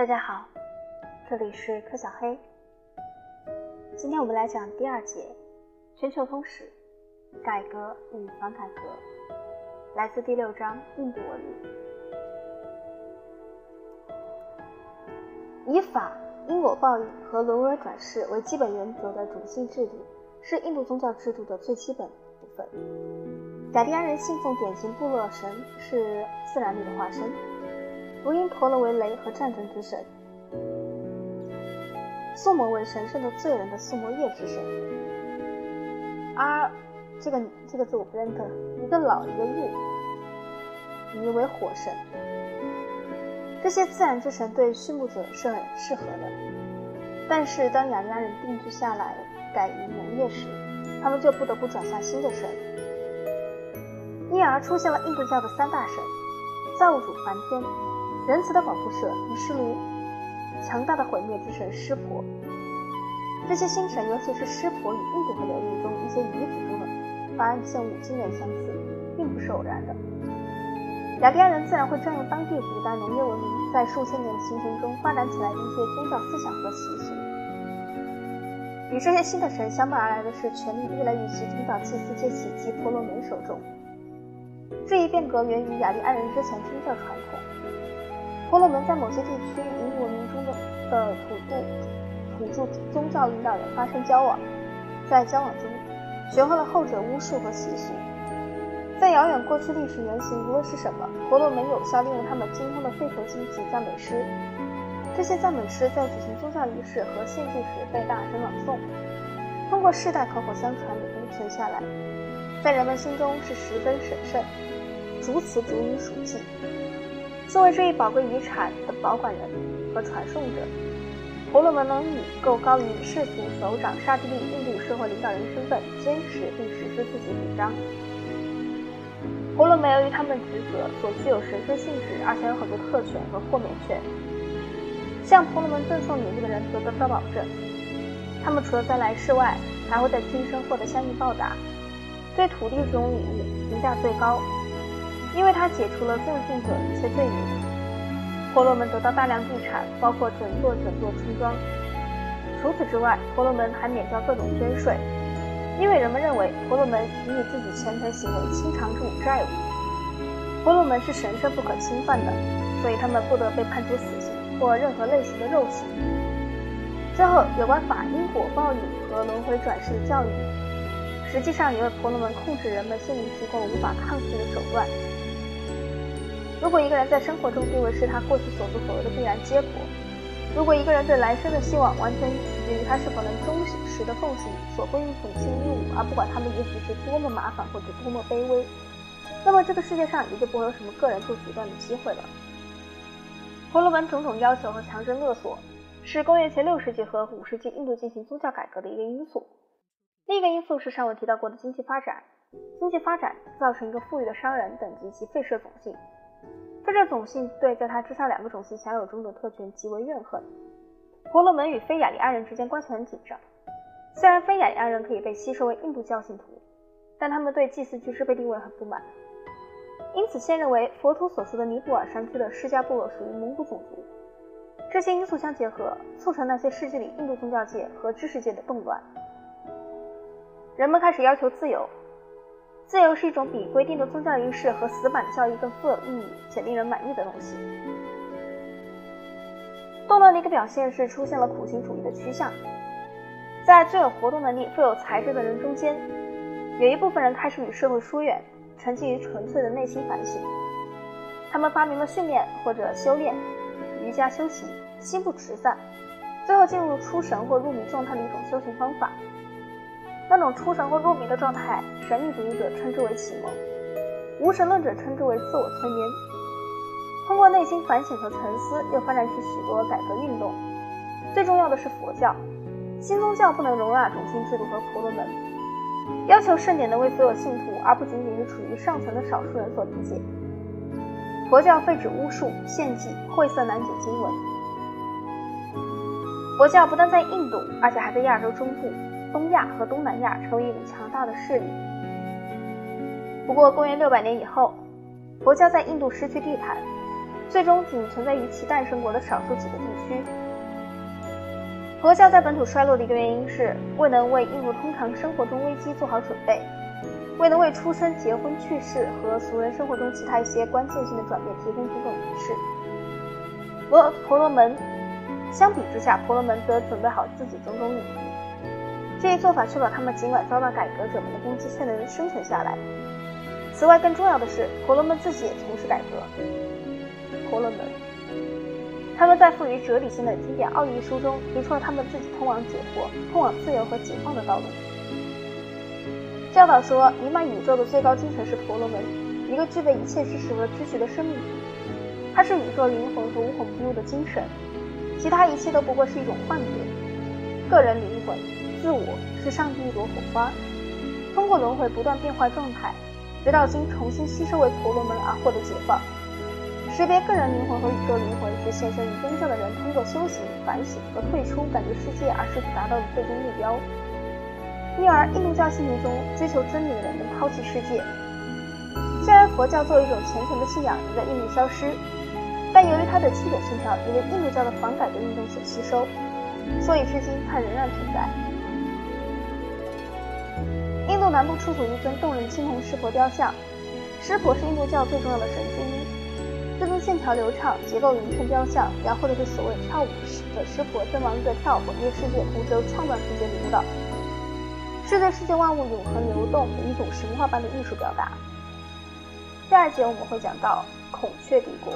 大家好，这里是柯小黑。今天我们来讲第二节全球通史：改革与反改革，来自第六章印度文明。以法、因果报应和轮回转世为基本原则的种姓制度，是印度宗教制度的最基本部分。雅利安人信奉典型部落神，是自然力的化身。如因陀罗为雷和战争之神，宿魔为神圣的罪人的宿魔业之神。阿，这个这个字我不认得，一个老一个日，名为火神。这些自然之神对畜牧者是很适合的，但是当雅利安人定居下来，改于农业时，他们就不得不转向新的神，因而出现了印度教的三大神：造物主梵天。仁慈的保护者伊湿卢，强大的毁灭之神湿婆。这些星神，尤其是湿婆，与印度河流域中一些遗址中的发案现物惊人相似，并不是偶然的。雅利安人自然会占用当地古代农业文明在数千年的形成中发展起来的一些宗教思想和习俗。与这些新的神相伴而来的是权力越来越集中到祭司阶级及婆罗门手中。这一变革源于雅利安人之前宗教传统。婆罗门在某些地区与文明中的的土著土著宗教领导人发生交往，在交往中学会了后者巫术和习俗。在遥远过去历史原型无论是什么，婆罗门有效利用他们精通的吠陀经及赞美诗。这些赞美诗在举行宗教仪式和献祭时被大声朗诵，通过世代口口相传流传下来，在人们心中是十分神圣，逐词逐语属记。作为这一宝贵遗产的保管人和传颂者，婆罗门能以够高于世俗首长刹帝利印度社会领导人身份，坚持并实施自己主张。婆罗门由于他们的职责所具有神圣性质，而且有很多特权和豁免权，向婆罗门赠送礼物的人则得到保证，他们除了在来世外，还会在今生获得相应报答。对土地这种礼物评价最高。因为它解除了赠送者一切罪名，婆罗门得到大量地产，包括整座整座村庄。除此之外，婆罗门还免交各种捐税，因为人们认为婆罗门已以自己虔诚行为清偿这种债务。婆罗门是神圣不可侵犯的，所以他们不得被判处死刑或任何类型的肉刑。最后，有关法因果报应和轮回转世的教育，实际上也为婆罗门控制人们心灵提供了无法抗拒的手段。如果一个人在生活中地位是他过去所作所为的必然结果，如果一个人对来生的希望完全取决于他是否能忠实的奉行所归应种姓义务，而不管他们也许是多么麻烦或者多么卑微，那么这个世界上也就不会有什么个人做决断的机会了。婆罗门种种要求和强征勒索，是公元前六世纪和五世纪印度进行宗教改革的一个因素。另一个因素是上文提到过的经济发展，经济发展造成一个富裕的商人等级及废设种姓。这个种姓对在他之上两个种姓享有种种特权极为怨恨。婆罗门与非雅利安人之间关系很紧张，虽然非雅利安人可以被吸收为印度教信徒，但他们对祭祀居士被地位很不满，因此先认为佛陀所说的尼泊尔山区的释迦部落属于蒙古种族。这些因素相结合，促成那些世纪里印度宗教界和知识界的动乱。人们开始要求自由。自由是一种比规定的宗教仪式和死板的教义更富有意义且令人满意的东西。动乱的一个表现是出现了苦行主义的趋向，在最有活动能力、富有才智的人中间，有一部分人开始与社会疏远，沉浸于纯粹的内心反省。他们发明了训练或者修炼、瑜伽修行、心不持散，最后进入出神或入迷状态的一种修行方法。那种出神或入迷的状态，神秘主义者称之为启蒙，无神论者称之为自我催眠。通过内心反省和沉思，又发展起许多改革运动。最重要的是佛教，新宗教不能容纳种姓制度和婆罗门，要求圣典能为所有信徒，而不仅仅是处于上层的少数人所理解。佛教废止巫术、献祭、晦涩难解经文。佛教不但在印度，而且还在亚洲中部。东亚和东南亚成为一股强大的势力。不过，公元六百年以后，佛教在印度失去地盘，最终仅存在于其诞生国的少数几个地区。佛教在本土衰落的一个原因是未能为印度通常生活中危机做好准备，未能为出生、结婚、去世和俗人生活中其他一些关键性的转变提供种种仪式。而婆罗门相比之下，婆罗门则准备好自己种种礼仪。这一做法确保他们尽管遭到改革者们的攻击，却能生存下来。此外，更重要的是，婆罗门自己也从事改革。婆罗门。他们在赋予哲理性的经典《奥义书》中提出了他们自己通往解脱、通往自由和解放的道路。教导说，弥漫宇宙的最高精神是婆罗门，一个具备一切知识和知觉的生命体。它是宇宙灵魂和无孔不入的精神，其他一切都不过是一种幻觉。个人灵魂、自我是上帝一朵火花，通过轮回不断变化状态，直到经重新吸收为婆罗门而获得解放。识别个人灵魂和宇宙灵魂是献身于真正的人通过修行、反省和退出感觉世界而试图达到的最终目标。因而，印度教信徒中追求真理的人能抛弃世界。虽然佛教作为一种虔诚的信仰已在印度消失，但由于它的基本信条已被印度教的反改革运动所吸收，所以至今它仍然存在。南部出土一尊动人青铜湿婆雕像，湿婆是印度教最重要的神之一。这尊线条流畅、结构匀称雕像，描绘的是所谓跳舞的师婆跟王者跳活跃世界、同时创造世界的舞蹈，是对世界万物永恒流动的一种神话般的艺术表达。第二节我们会讲到孔雀帝国。